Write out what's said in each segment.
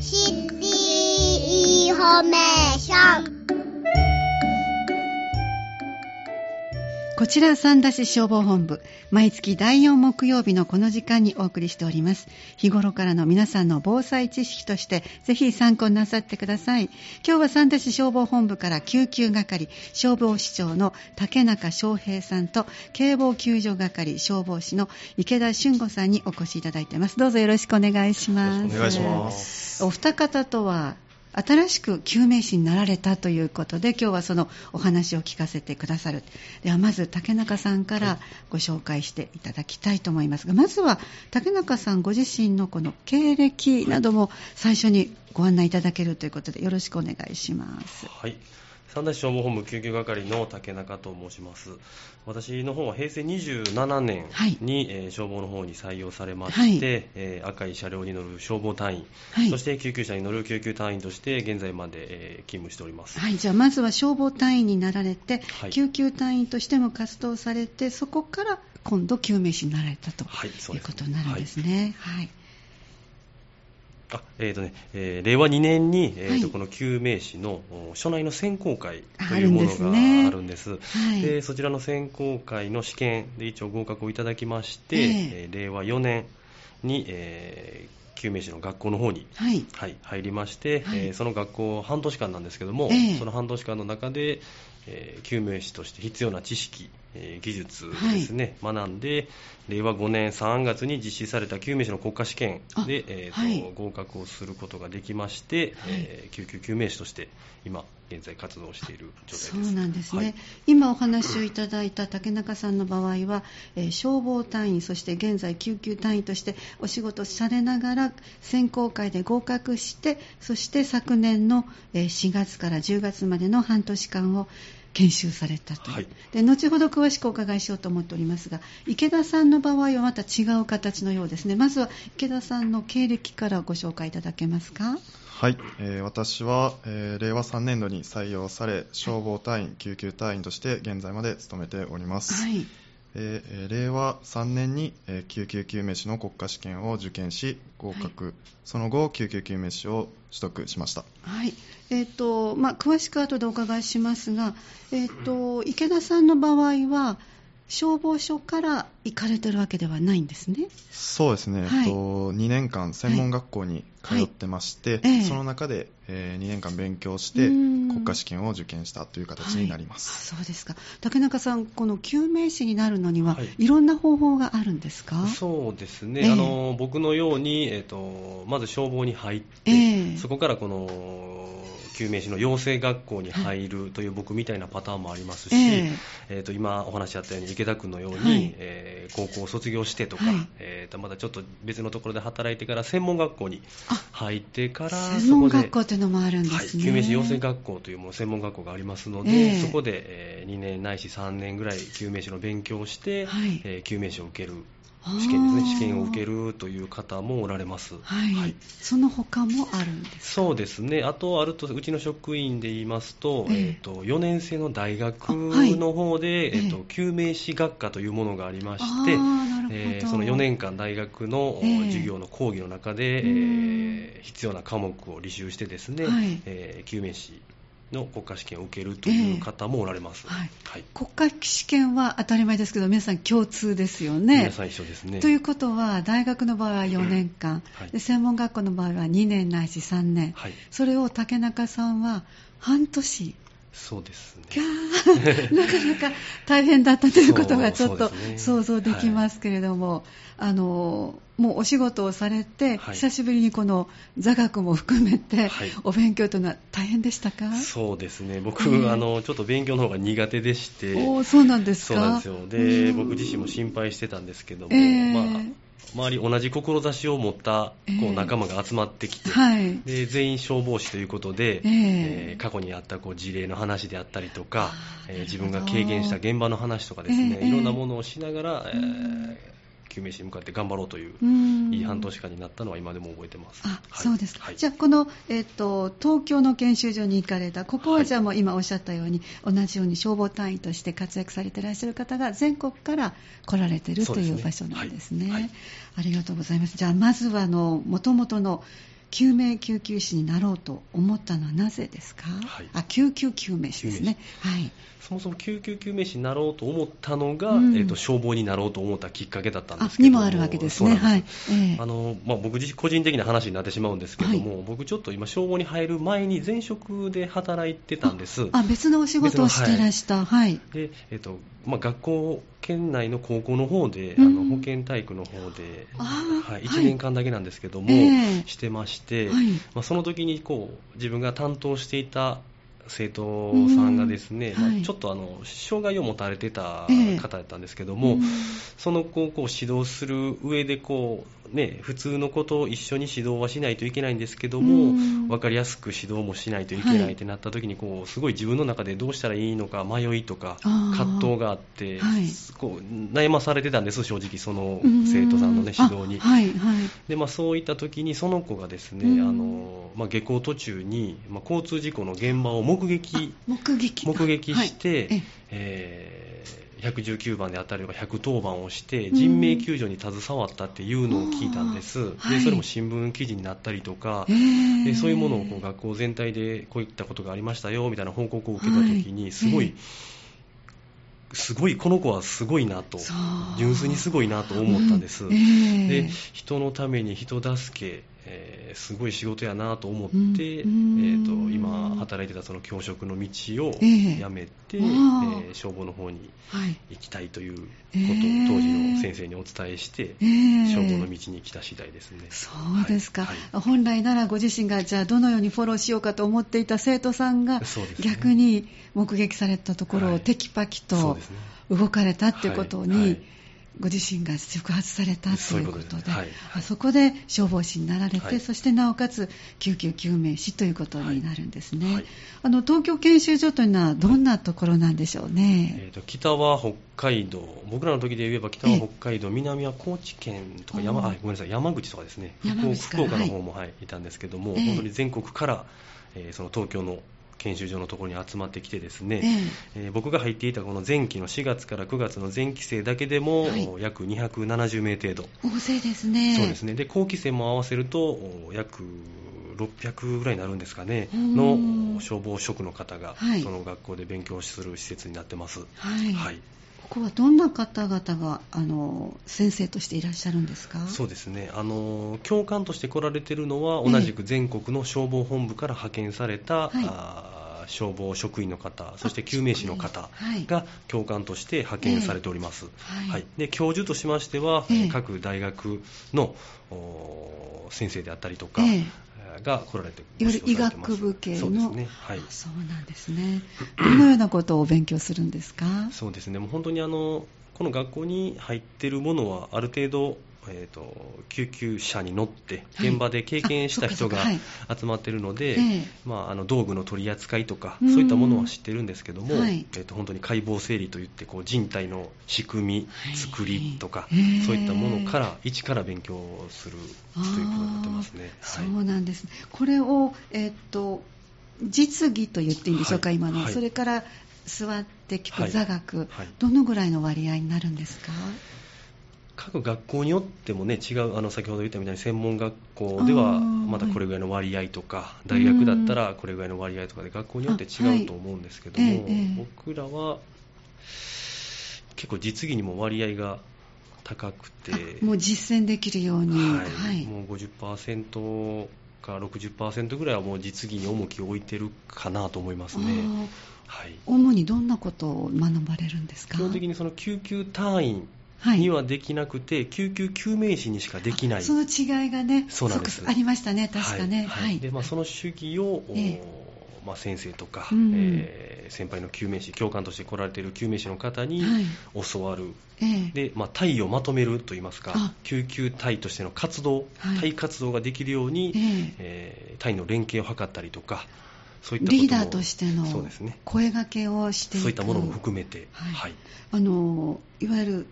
シティインフちら三田市消防本部毎月第4木曜日のこの時間にお送りしております。日頃からの皆さんの防災知識としてぜひ参考になさってください。今日は三田市消防本部から救急係消防士長の竹中翔平さんと警防救助係消防士の池田俊吾さんにお越しいただいています。どうぞよろしくお願いします。お願いします。お二方とは新しく救命士になられたということで今日はそのお話を聞かせてくださる。ではまず竹中さんからご紹介していただきたいと思います。がまずは竹中さんご自身のこの経歴なども最初にご案内いただけるということでよろしくお願いします。はい三田市消防本部救急係の竹中と申します。私の方は平成27年に、はい、えー、消防の方に採用されまして、はい、えー、赤い車両に乗る消防隊員、はい、そして救急車に乗る救急隊員として現在まで、えー、勤務しております。はい。じゃあまずは消防隊員になられて、救急隊員としても活動されてそこから今度救命士になられたと、いうことになるんですね。はいあえーとねえー、令和2年に、えーと、はい、この救命士の所内の選考会というものがあるんです、ねはい、でそちらの選考会の試験で一応合格をいただきまして、えー、えー、令和4年に、えー、救命士の学校の方に、はい、はい、入りまして、はい、えー、その学校半年間なんですけども、えー、その半年間の中で、えー、救命士として必要な知識、えー、技術ですね、はい、学んで令和5年3月に実施された救命士の国家試験で、えーと、はい、合格をすることができまして、はい、えー、救急救命士として今現在活動している状態です。そうなんですね、今お話をいただいた竹中さんの場合は、えー、消防隊員そして現在救急隊員としてお仕事されながら選考会で合格してそして昨年の4月から10月までの半年間を研修されたとはい、で後ほど詳しくお伺いしようと思っておりますが池田さんの場合はまた違う形のようですね。まずは池田さんの経歴からご紹介いただけますか？はい、えー、私は、えー、令和3年度に採用され消防隊員、救急隊員として現在まで勤めております、はい。えー、令和3年に、えー、救急救命士の国家試験を受験し合格、はい、その後救急救命士を取得しました、はいえーとまあ、詳しく後でお伺いしますが、えーと、池田さんの場合は消防署から行かれてるわけではないんですね？そうですね、はい、えっと、2年間専門学校に通ってまして、はい。はい、その中で、えー、2年間勉強して国家試験を受験したという形になります、そうですか。竹中さんこの救命士になるのには、い、ろんな方法があるんですか？そうですね、えー、あの僕のように、えーと、まず消防に入って、えー、そこからこの救命士の養成学校に入るという僕みたいなパターンもありますし、えー、えーと今お話しあったように池田君のように、はい、えー、高校を卒業してとか、はい、えー、とまたちょっと別のところで働いてから専門学校に入ってから専門学校というのもあるんですね、はい、救命士養成学校というも専門学校がありますので、えー、そこで、えー、2年ないし3年ぐらい救命士の勉強をして、はい、えー、救命士を受ける試験ですね。試験を受けるという方もおられます、はい、はい、その他もあるんですそうですね。あとあるとうちの職員で言いますと,、えー、えー、と4年生の大学の方で、はい、えーと、救命士学科というものがありまして、えー、その4年間大学の授業の講義の中で、えー、えー、必要な科目を履修してですね、はい、えー、救命士の国家試験を受けるという方もおられます、えーはい、はい、国家試験は当たり前ですけど皆さん共通ですよね。皆さん一緒ですね。ということは大学の場合は4年間、うんはい、で専門学校の場合は2年ないし3年、はい、それを竹中さんは半年。そうですね。なかなか大変だったということがちょっと想像できますけれども、ねはい、あのもうお仕事をされて、はい、久しぶりにこの座学も含めて、はい、お勉強というのは大変でしたか？そうですね、僕、えー、あのちょっと勉強の方が苦手でして、おそうなんですか？そうなんですよ。で、僕自身も心配してたんですけども、えー、まあ周り同じ志を持ったこう仲間が集まってきて、えーはい、で全員消防士ということで、えー、えー、過去にあったこう事例の話であったりとか、えー、自分が経験した現場の話とかですね、いろんなものをしながら、えー、救命士に向かって頑張ろうといういい半年間になったのは今でも覚えてます。あ、はい、そうですか。はい、じゃあこの、えーと、東京の研修所に行かれたここはじゃあもう今おっしゃったように、はい、同じように消防隊員として活躍されていらっしゃる方が全国から来られているという場所なんですね。ありがとうございます。じゃあまずはあの元々の救命救急士になろうと思ったのはなぜですか、はい、あ救急救命士ですね、はい、そもそも救急救命士になろうと思ったのが、うん、えーと、消防になろうと思ったきっかけだったんですけどにも。あるわけですね、はい。えー、あのまあ、僕自身個人的な話になってしまうんですけども、はい、僕ちょっと今消防に入る前に前職で働いてたんです。あ別のお仕事をしてらした、はい、でえーとまあ、学校県内の高校の方で、うん、あの保健体育の方で、はい、1年間だけなんですけども、えー、してまして、まあ、その時にこう自分が担当していた生徒さんがですね、うんまあ、ちょっとあの障害を持たれてた方だったんですけども、えー、その子をこう指導する上でこうね、普通のことを一緒に指導はしないといけないんですけども、分かりやすく指導もしないといけないってなった時にこうすごい自分の中でどうしたらいいのか迷いとか葛藤があって、はい、こう悩まされてたんです正直その生徒さんの、ね、指導に、はいはい、でまあ、そういった時にその子がですね、あのまあ、下校途中に、まあ、交通事故の現場を目撃。目撃目撃して、えー119番であったりとか110番をして人命救助に携わったっていうのを聞いたんです、でそれも新聞記事になったりとか、でそういうものをこう学校全体でこういったことがありましたよみたいな報告を受けたときにすごい、すごいこの子はすごいなと。純粋にすごいなと思ったんです、うん。えー、で人のために人助けえー、すごい仕事やなと思って、うん、えーと、今働いてたその教職の道を辞めて、えー、えー、消防の方に行きたいということを当時の先生にお伝えして、えー、消防の道に来た次第ですね。そうですか、はい。はい、本来ならご自身がじゃあどのようにフォローしようかと思っていた生徒さんが、逆に目撃されたところをテキパキと動かれたっていうことに、ご自身が触発されたということで、はい、あそこで消防士になられて、はい、そしてなおかつ救急救命士ということになるんですね、はい、あの東京研修所というのはどんなところなんでしょうね、えーと、北は北海道。僕らの時で言えば北は北海道。南は高知県とか山あごめんなさい。山口とかですね。福岡の方も、はい、いたんですけども、本当に全国から、えー、その東京の研修所のところに集まってきてですね、えー、えー、僕が入っていたこの前期の4月から9月の前期生だけでも、はい、約270名程度。大勢ですね。そうですね。で後期生も合わせると約600ぐらいになるんですかね。の消防職の方が、はい、その学校で勉強する施設になってます。はい、はいここはどんな方々があの先生としていらっしゃるんですか？そうですね。あの教官として来られているのは同じく全国の消防本部から派遣された、ええ、消防職員の方そして救命士の方が教官として派遣されております、はい、はい、で教授としましては、え、各大学の先生であったりとか、が来られていわゆる医学部系のそうですね、はい、そうなんですね。どのようなことを勉強するんですか？そうですね。もう本当にあのこの学校に入っているものはある程度えーと、救急車に乗って現場で経験した人が集まっているので、まあ、あの道具の取り扱いとかそういったものは知ってるんですけども、はい、えーと、本当に解剖整理といってこう人体の仕組み、作りとか、そういったものから一から勉強するということになってますね。はい、そうなんですこれを、えーと、実技と言っていいんでしょうか、はい、今の、それから座って聞く座学、どのぐらいの割合になるんですか？各学校によってもね違うあの先ほど言ったみたいに専門学校ではまだこれぐらいの割合とか、大学だったらこれぐらいの割合とかで学校によって違うと思うんですけども、僕らは結構実技にも割合が高くてもう実践できるように、はい、はい、もう50%か60%ぐらいはもう実技に重きを置いてるかなと思いますね。はい、主にどんなことを学ばれるんですか？基本的にその救急隊員にはできなくて、はい、救急救命士にしかできない。その違いがねそうなんです。ありましたね。確かね、はい、はい、でまあ、その主義を、えー、まあ、先生とか、うん、えー、先輩の救命士教官として来られている救命士の方に教わる、はいえ。ー、でまあ、隊をまとめるといいますか救急隊としての活動、隊活動ができるように、えー、えー、隊の連携を図ったりとかそういったリーダーとしての声掛けをしていく。そういったものも含めて、はい、はい、あのいわゆる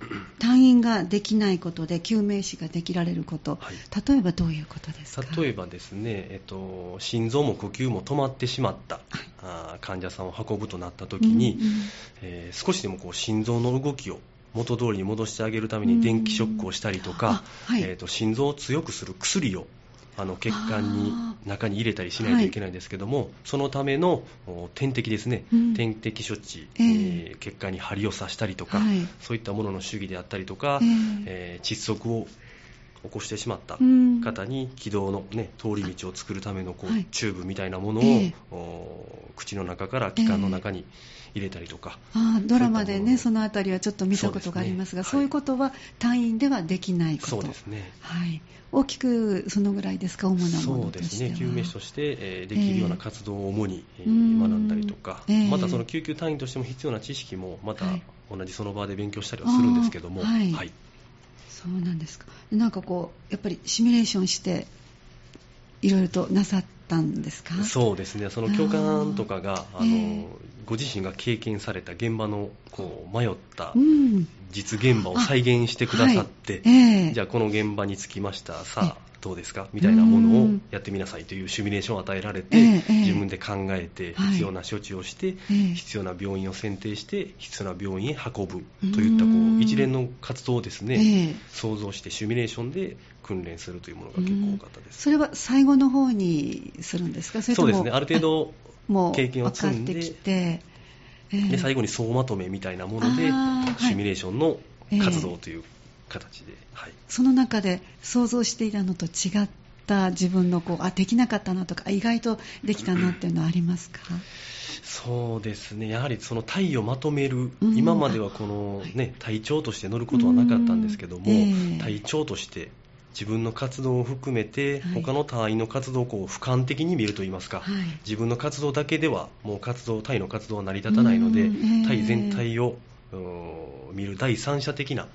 退院ができないことで救命士ができられること、はい、例えばどういうことですか？例えばですね、えっと、心臓も呼吸も止まってしまった、はい、あ患者さんを運ぶとなった時に、うんうん、えー、少しでもこう心臓の動きを元通りに戻してあげるために電気ショックをしたりとか、はい、えーと、心臓を強くする薬をあの血管に中に入れたりしないといけないんですけども、はい、そのための点滴ですね、うん、点滴処置、えー、えー、血管に針を刺したりとか、はい、そういったものの主義であったりとか、えー、えー、窒息を起こしてしまった方に気道の、ね、通り道を作るためのこう、はい、チューブみたいなものを、えー、口の中から気管の中に入れたりとか、えー、あドラマでねそのあたりはちょっと見たことがありますがそう、ね,、いうことは退院ではできないこと。そうですね、はい、大きくそのぐらいですか主なものとしてそうですね。救命士として、えー、できるような活動を主に、えー、学んだりとか、えー、またその救急隊員としても必要な知識もまた同じその場で勉強したりはするんですけども、はい、はい。そうなんですか。なんかこうやっぱりシミュレーションしていろいろとなさったんですか？そうですね。その教官とかがあの、えー、ご自身が経験された現場のこう迷った実現場を再現してくださって、はい。えー、じゃあこの現場に着きましたさあどうですか？みたいなものをやってみなさいというシミュレーションを与えられて、えー、自分で考えて必要な処置をして、はい、必要な病院を選定して必要な病院へ運ぶといったこう一連の活動をですね、えー、想像してシミュレーションで訓練するというものが結構多かったです。それは最後の方にするんですか？そうですね。ある程度経験を積んでで最後に総まとめみたいなものでシミュレーションの活動という形で、はい、その中で想像していたのと違った自分のこうあできなかったなとか意外とできたなっていうのはありますか、そうですね。やはりその体をまとめる、うん、今まではこの、ね、隊長として乗ることはなかったんですけども、えー、隊長として自分の活動を含めて、はい、他の隊員の活動をこう俯瞰的に見るといいますか、はい、自分の活動だけではもう活動隊の活動は成り立たないので、えー、隊全体を見る第三者的な、はい。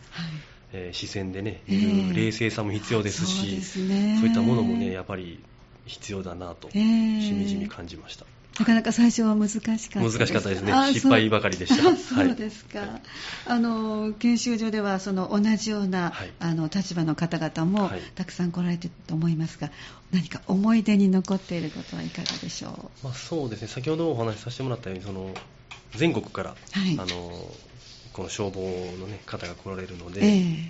えー、視線でね、見る冷静さも必要ですし、そうね、そういったものもね、やっぱり必要だなと、しみじみ感じました。なかなか最初は難しかった難しかったですね。失敗ばかりでした。そうですか。はい、あの研修所ではその同じような、はい、あの立場の方々もたくさん来られていると思いますが、何か思い出に残っていることはいかがでしょう？まあそうですね。先ほどお話しさせてもらったようにその全国から、はい、あのこの消防の、ね、方が来られるので、えー、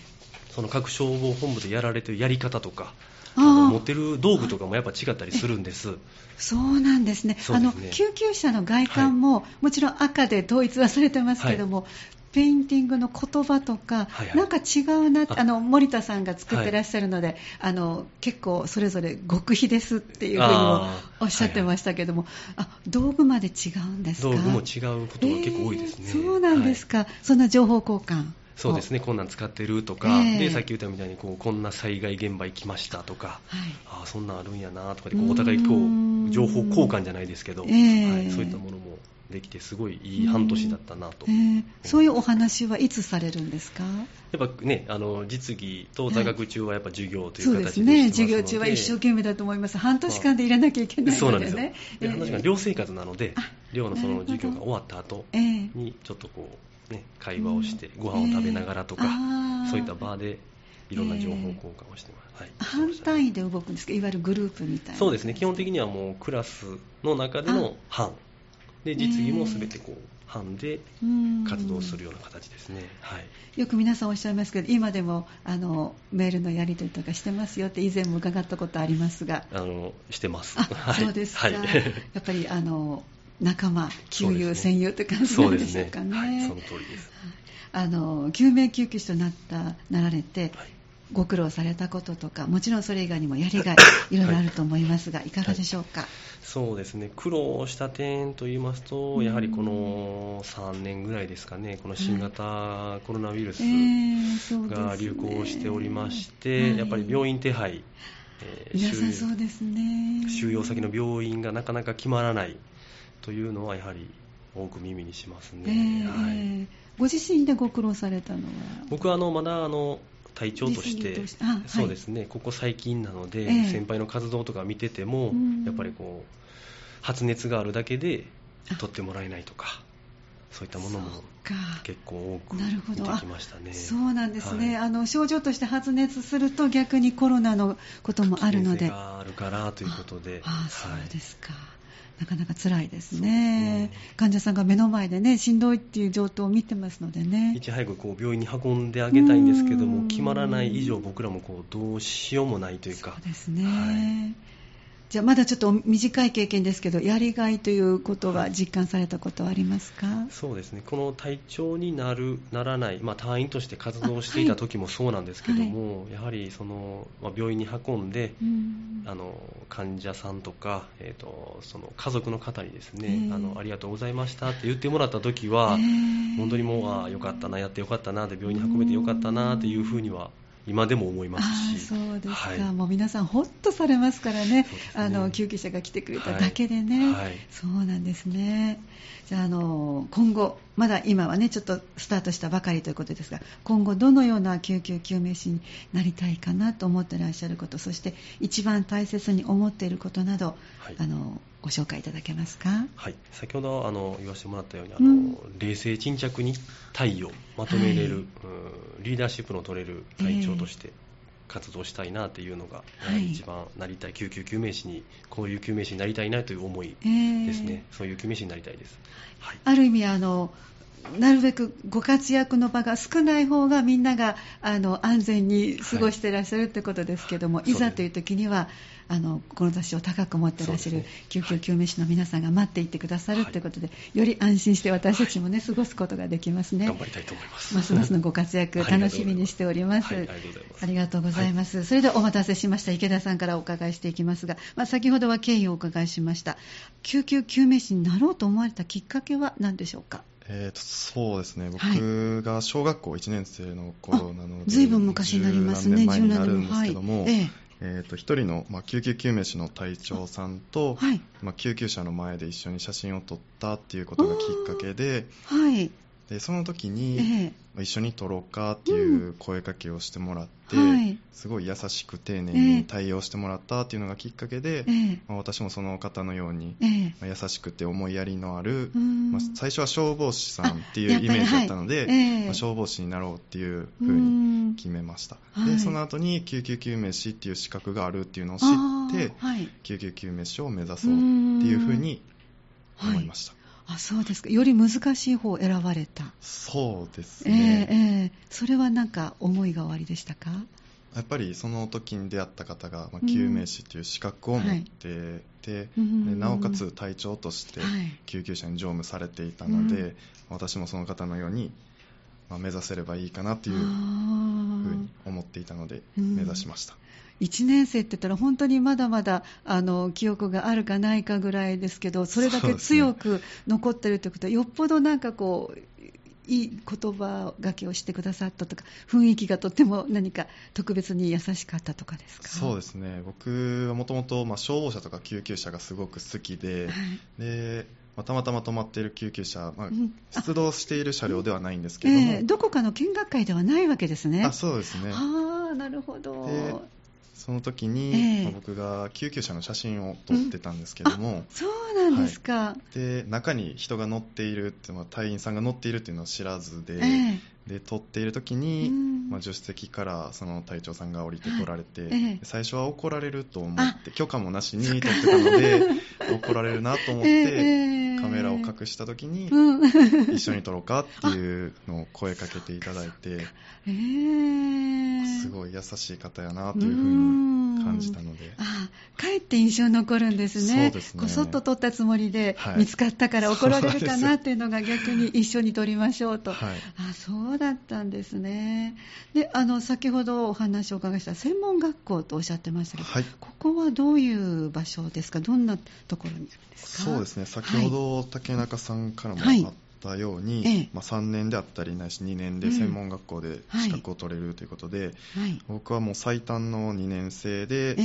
その各消防本部でやられてるやり方とか、持ってる道具とかもやっぱ違ったりするんです。そうなんですね。すね。あの救急車の外観も、はい、もちろん赤で統一はされてますけども、はい、ペインティングの言葉とか、はいはい、なんか違うなあの森田さんが作ってらっしゃるので、はい、あの結構それぞれ極秘ですっていうふうにもおっしゃってましたけども、あ、はい。はい、道具まで違うんですか？道具も違うことが結構多いですね、えー、そうなんですか、はい、そんな情報交換そうですね、こんなん使ってるとか、えー、でさっき言ったみたいにこうこんな災害現場行きましたとか、はい、ああそんなんあるんやなとかでこうお互いこう情報交換じゃないですけど、えー、はい、そういったものもできてすごいいい半年だったなと、えー、そういうお話はいつされるんですか？やっぱねあの実技と座学中はやっぱ授業という形で、はい、そうですね。授業中は一生懸命だと思います。半年間で入れなきゃいけないので、ね、そうなんですよ。で半年間寮生活なので寮のその授業が終わった後にちょっとこうね会話をしてご飯を食べながらとか、そういった場でいろんな情報交換をしてます、はい、半単位で動くんですか？いわゆるグループみたいな。そうですね。基本的にはもうクラスの中での班。で実技もすべてこう、班で活動するような形ですね、はい、よく皆さんおっしゃいますけど今でもあのメールのやり取りとかしてますよって以前も伺ったことありますが。あのしてます。あ、そうですか、はい、やっぱりあの仲間旧友、戦友って感じなんでしょうかね、ね。はい、その通りです。あの救命救急士となったなられて、はい。ご苦労されたこととかもちろんそれ以外にもやりがいい。ろいろあると思いますが、はい、いかがでしょうか、はい、そうですね。苦労した点といいますと、やはりこの3年ぐらいですかね。この新型コロナウイルスが流行しておりまして、えーやっぱり病院手配、えー、収容先の病院がなかなか決まらないというのはやはり多く耳にしますね、えー、はい、ご自身でご苦労されたのは？僕はあのまだあの隊長として、そうですね、ここ最近なので、先輩の活動とか見てても、やっぱりこう、発熱があるだけで取ってもらえないとか、そういったものも結構多く見てきましたね。そうなんですね、はい、あの症状として発熱すると逆にコロナのこともあるので。があるからということで。ああそうですか。なかなか辛いですね、ね、患者さんが目の前でねしんどいっていう状況を見てますのでね。いち早くこう病院に運んであげたいんですけども決まらない以上僕らもこうどうしようもないというか。そうですね、はいじゃあまだちょっと短い経験ですけどやりがいということは実感されたことはありますか？そうですね。この体調になるならない、まあ、隊員として活動していた時もそうなんですけども、はい、やはりその、まあ、病院に運んで、うん、あの患者さんとか、えーと、その家族の方にですね、えー、あのありがとうございましたって言ってもらった時は、えー、本当にもうあよかったなやってよかったなで病院に運べてよかったなというふうには今でも思いますし。そうですか、はい、もう皆さんほっとされますからね、ね、あの救急車が来てくれただけでね、はい。はい、そうなんですね。じゃああの今後まだ今はねちょっとスタートしたばかりということですが今後どのような救急救命士になりたいかなと思ってらっしゃることそして一番大切に思っていることなど、あのご紹介いただけますか、はい、先ほどあの言わせてもらったようにあの、うん、冷静沈着に対応まとめれる、はい、リーダーシップの取れる隊長として活動したいなというのが、えー、一番なりたい。救急救命士にこういう救命士になりたいなという思いですね、えー、そういう救命士になりたいです、はい、ある意味あのなるべくご活躍の場が少ない方がみんながあの安全に過ごしていらっしゃるということですけども、はい、いざという時にはあの志を高く持っていらっしゃる救急救命士の皆さんが待っていてくださるということで、はい、より安心して私たちもね、過ごすことができますね。頑張りたいと思います。ますますのご活躍、楽しみにしております。ありがとうございます。それではお待たせしました池田さんからお伺いしていきますが、まあ、先ほどは経緯をお伺いしました。救急救命士になろうと思われたきっかけは何でしょうか？えーと、そうですね、僕が小学校1年生の頃なので、ずいぶん昔になりますね、10年前になるんですけども、はいえええーと、1人の、まあ、救急救命士の隊長さんと、はい、まあ、救急車の前で一緒に写真を撮ったっていうことがきっかけで,、はい、でその時に、えー、一緒に撮ろうかっていう声かけをしてもらって、うんはい、すごい優しく丁寧に対応してもらったっていうのがきっかけで、えー、まあ、私もその方のように、えー、まあ、優しくて思いやりのある、まあ、最初は消防士さんっていうイメージだったので、まあ、消防士になろうっていうふうに決めました、でその後に救急救命士っていう資格があるっていうのを知って、救急救命士を目指そうっていうふうに思いました。あそうですか。より難しい方を選ばれた。そうですね、えーえー、それは何か思いがおありでしたか？やっぱりその時に出会った方が、まあ、救命士という資格を持ってて、はい、なおかつ隊長として救急車に乗務されていたので、はい、私もその方のように、まあ、目指せればいいかなというふうに思っていたので目指しました。1年生って言ったら本当にまだまだあの記憶があるかないかぐらいですけどそれだけ強く残ってるということは、ね、よっぽどなんかこういい言葉がけをしてくださったとか雰囲気がとっても何か特別に優しかったとかですか？そうですね。僕はもともと消防車とか救急車がすごく好きではい、でまあ、たまたま止まっている救急車、まあ、出動している車両ではないんですけども、えー、どこかの見学会ではないわけですね。あそうですね。ああなるほどその時に、えー、まあ、僕が救急車の写真を撮ってたんですけども、うん、そうなんですか、はい、で中に人が乗っているって、まあ、隊員さんが乗っているっていうのを知らずでえー、で撮っている時に、うん、まあ、助手席からその隊長さんが降りてこられて、えー、最初は怒られると思って許可もなしに撮ってたので怒られるなと思って。カメラを隠した時に、一緒に撮ろうかっていうのを声かけていただいて、すごい優しい方やなというふうに感じたので。あかえって印象残るんですね。そうですね。こそっと撮ったつもりで、見つかったから怒られるかなっていうのが逆に一緒に撮りましょうと、はい、あそうだったんですね。であの先ほどお話をお伺いした専門学校とおっしゃってましたけど、はい、ここはどういう場所ですか？どんなところにあるんですか？そうですね。先ほど、竹中さんからもあったように、はいまあ、3年であったりないし2年で専門学校で資格を取れるということで、はい、僕はもう最短の2年生で、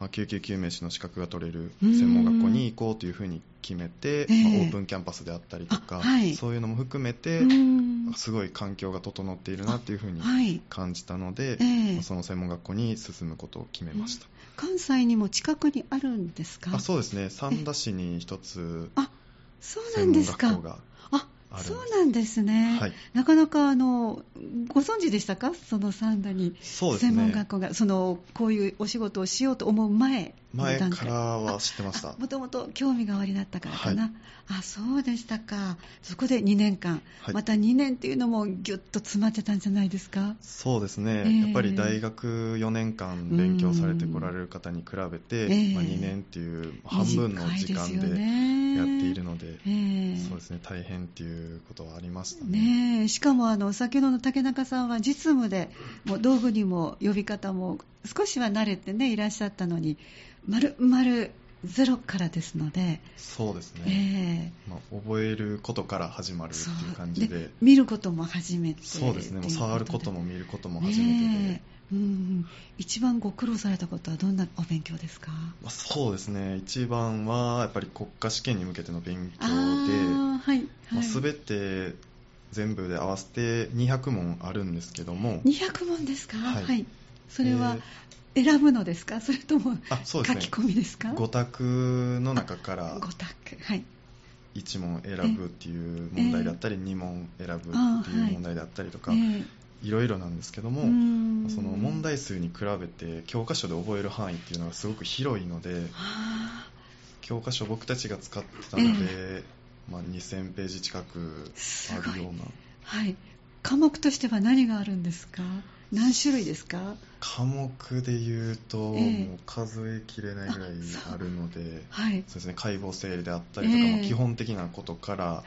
まあ、救急救命士の資格が取れる専門学校に行こうというふうに決めて、まあ、オープンキャンパスであったりとか、はい、そういうのも含めてすごい環境が整っているなというふうに感じたので、まあ、その専門学校に進むことを決めました。関西にも近くにあるんですか？あそうですね。三田市に一つあそうなんですか。あるそうなんですね、はい、なかなかあのご存知でしたか？そのサンダに。専門学校がそ、ね,、のこういうお仕事をしようと思う前前からは知ってました。もともと興味がおありだったからかな、はい、あそうでしたか。そこで2年間、はい、また2年っていうのもぎゅっと詰まってたんじゃないですか？そうですね、えー、やっぱり大学4年間勉強されてこられる方に比べて、えー、まあ、2年っていう半分の時間でやっているので、えー、そうですね。大変っていうことはありましたね。ねしかもあの先ほどの竹中さんは実務でもう道具にも呼び方も少しは慣れてねいらっしゃったのに丸々ゼロからですのでそうですね、えーまあ、覚えることから始まるっていう感じで。見ることも初めてそうですね。もう触ることも見ることも初めてで、えー、うん、一番ご苦労されたことはどんなお勉強ですか、まあ、そうですね。一番はやっぱり国家試験に向けての勉強で、はいはい、まあ、全て全部で合わせて200問あるんですけども。200問ですか？はい、はい、それは選ぶのですか？それとも書き込みですか？5択の中から5択。はい。1問選ぶっていう問題だったり、2問選ぶっていう問題だったりとか、い。ろいろなんですけどもその問題数に比べて教科書で覚える範囲っていうのがすごく広いので教科書僕たちが使ってたので、まあ、2000ページ近くあるような。はい。科目としては何があるんですか？何種類ですか？科目でいうと、えー、もう数えきれないぐらいあるので、はい、そうですね、解剖整理であったりとか、えー、基本的なことから、はい。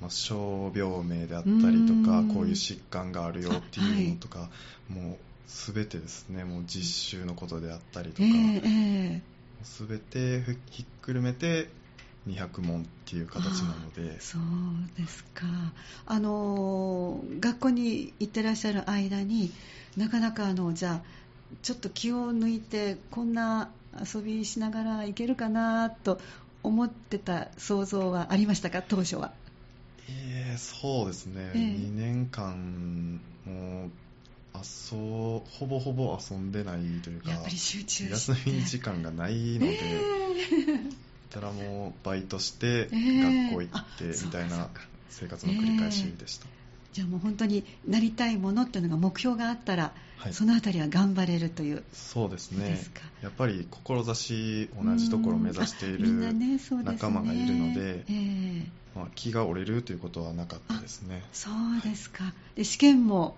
まあ、傷病名であったりとかこういう疾患があるよっていうのとか、はい、もう全てですねもう実習のことであったりとか、えー、全てひっくるめて200問っていう形なので。そうですか。あの学校に行ってらっしゃる間になかなかあのじゃあちょっと気を抜いてこんな遊びしながら行けるかなと思ってた想像はありましたか当初は。ええそうですね、えー、2年間もう遊ほぼほぼ遊んでないというかやっぱり集中休み時間がないので、えーたらもうバイトして学校行ってみたいな生活の繰り返しでした、えー、じゃあもう本当になりたいものっていうのが目標があったら、はい、そのあたりは頑張れるという。そうですね。やっぱり志同じところを目指している仲間がいるので、まあ、気が折れるということはなかったですね。そうですか。で試験も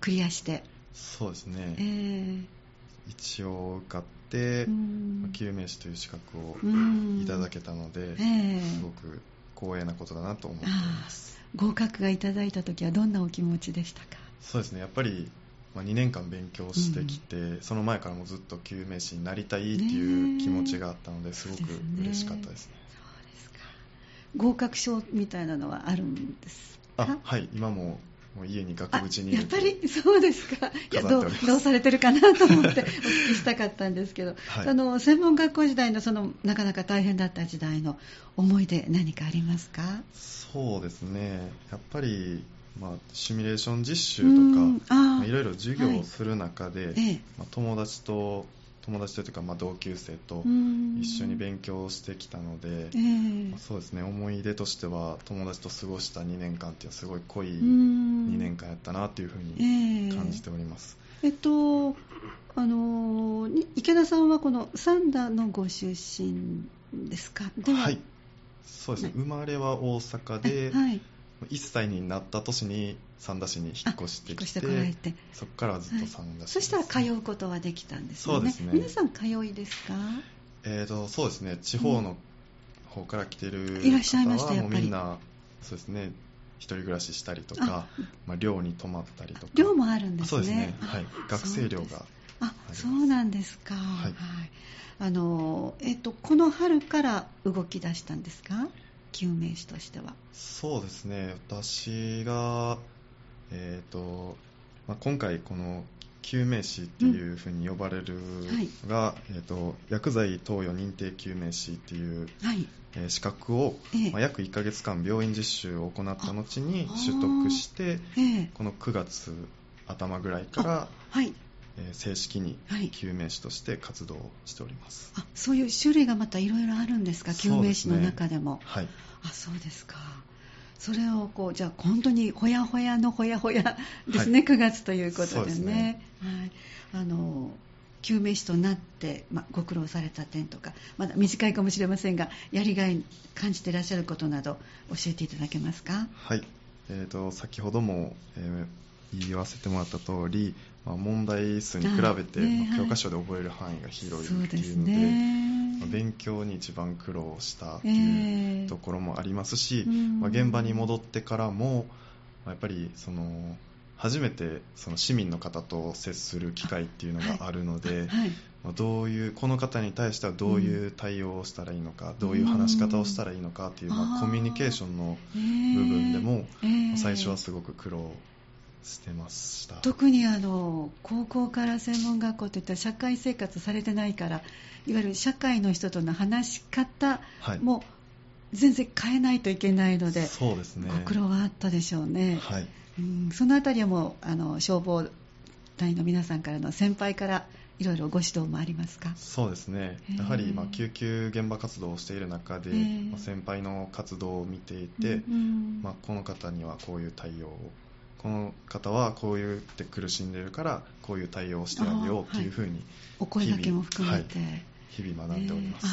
クリアして。そうですね、えー、一応受かっ、うん、救命士という資格をいただけたので、すごく光栄なことだなと思って。います合格がいただいた時はどんなお気持ちでしたか？そうですね。やっぱり、まあ、2年間勉強してきて、うん、その前からもずっと救命士になりたいっていう気持ちがあったのですごく嬉しかったですね、ね、そうですか。合格証みたいなのはあるんですか？あはい。今ももう家に額縁にやっぱり？そうですか。いやどうどうされてるかなと思って お聞きしたかったんですけど、はい、の専門学校時代のそのなかなか大変だった時代の思い出何かありますか？そうですね。やっぱり、まあ、シミュレーション実習とか、まあ、いろいろ授業をする中で、はいまあ、友達と友達というか、まあ、同級生と一緒に勉強してきたので、えーまあ、そうですね。思い出としては友達と過ごした2年間っていうのはすごい濃い2年間やったなというふうに感じております。えー、えっとあの池田さんはこの三田のご出身ですか？はい。そうですね、生まれは大阪で、はい、1歳になった年に三田市に引っ越してきててそこからはずっと三田市、そしたら通うことはできたんですね。そうですね。皆さん通いですか？えーとそうですね。地方の方から来てる方はもうみんなそうですね。一人暮らししたりとかまあ、寮に泊まったりとか。寮もあるんですね。そうですね、はい、学生寮があそうなんですか、はい、はい、あのえっ、ー、とこの春から動き出したんですか？救命士としては。そうですね。私が、えーとまあ、今回この救命士っていうふうに呼ばれるのが、うん。はい、えーと、薬剤投与認定救命士っていう、はい。えー、資格を、えー、まあ、約1ヶ月間病院実習を行った後に取得して、えー、この9月頭ぐらいから、はい。えー、正式に救命士として活動しております、はい、あそういう種類がまたいろいろあるんですか？救命士の中でも。はい。あそうですかそれをこうじゃあ本当にほやほやのほやほやですね、はい、9月ということでね。でねはい、あの救命士となって、まご苦労された点とかまだ短いかもしれませんがやりがい感じていらっしゃることなど教えていただけますか？はい、えーと、先ほども、えー、言わせてもらった通り、まあ、問題数に比べて、ね、教科書で覚える範囲が広いっていうので。ね、まあ、勉強に一番苦労したというところもありますし、えー、まあ、現場に戻ってからも、やっぱりその初めてその市民の方と接する機会っていうのがあるので、はい。はい、どういうこの方に対してはどういう対応をしたらいいのか、うん、どういう話し方をしたらいいのかっていう、まあ、コミュニケーションの部分でも、えー、最初はすごく苦労してました。特にあの高校から専門学校といったら社会生活されてないからいわゆる社会の人との話し方も全然変えないといけないので、はい、そうですね。ご苦労はあったでしょうね。はい。うん、そのあたりはもうあの消防隊の皆さんからの先輩からいろいろご指導もありますか？そうですね、やはりまあ救急現場活動をしている中で、まあ、先輩の活動を見ていて、うん、まあ、この方にはこういう対応を、この方はこういうって苦しんでいるから、こういう対応をしてあげようというふうに、はい、お声がけも含めて。はい。日々学んでおります、え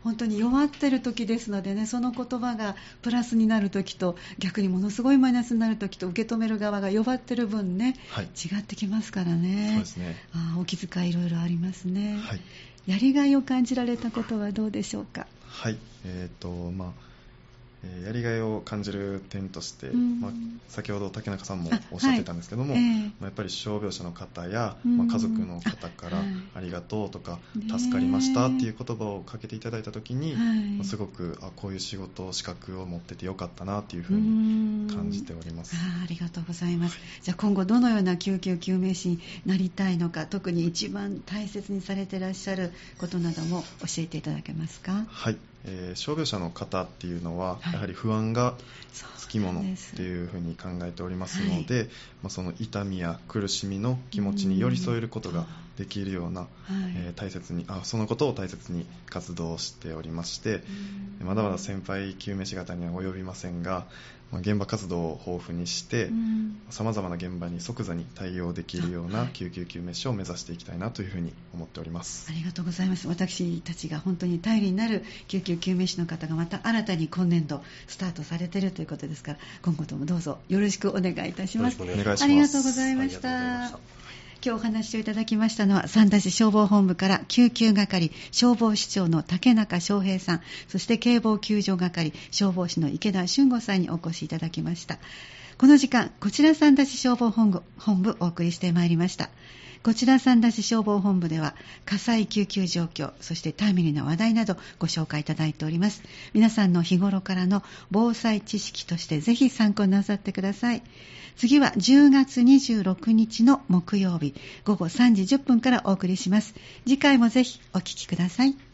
ー、本当に弱ってる時ですのでねその言葉がプラスになる時と逆にものすごいマイナスになる時と受け止める側が弱ってる分ね、はい、違ってきますからね。そうですね。あお気遣いいろいろありますね、はい、やりがいを感じられたことはどうでしょうか？はい。えーとまあえやりがいを感じる点として、うん、まあ、先ほど竹中さんもおっしゃってたんですけども、はい。えー、まあ、やっぱり傷病者の方や、まあ、家族の方からありがとうとか、助かりましたっていう言葉をかけていただいた時に、まあ、すごくあこういう仕事資格を持っててよかったなっていうふうに感じております。あありがとうございます、じゃあ今後どのような救急救命士になりたいのか特に一番大切にされていらっしゃることなども教えていただけますか？はいえー、傷病者の方っていうのは、やはり不安がつきものっていうふうに考えておりますので、はい、まあ、その痛みや苦しみの気持ちに寄り添えることができるような、えー、大切にあそのことを大切に活動しておりまして、まだまだ先輩救命士方には及びませんが、まあ、現場活動を豊富にしてさまざまな現場に即座に対応できるような救急救命士を目指していきたいなというふうに思っております。ありがとうございます。私たちが本当に頼りになる救急救命士の方がまた新たに今年度スタートされているということですから今後ともどうぞよろしくお願いいたします。お願いします。ありがとうございました今日お話をいただきましたのは三田市消防本部から救急係消防士長の竹中翔平さんそして警防救助係消防士の池田俊吾さんにお越しいただきました。この時間こちら三田市消防本部本部お送りしてまいりました。こちら三田市消防本部では火災救急状況そしてタイムリーな話題などご紹介いただいております皆さんの日頃からの防災知識としてぜひ参考になさってください次は10月26日の木曜日午後3時10分からお送りします。次回もぜひお聴きください。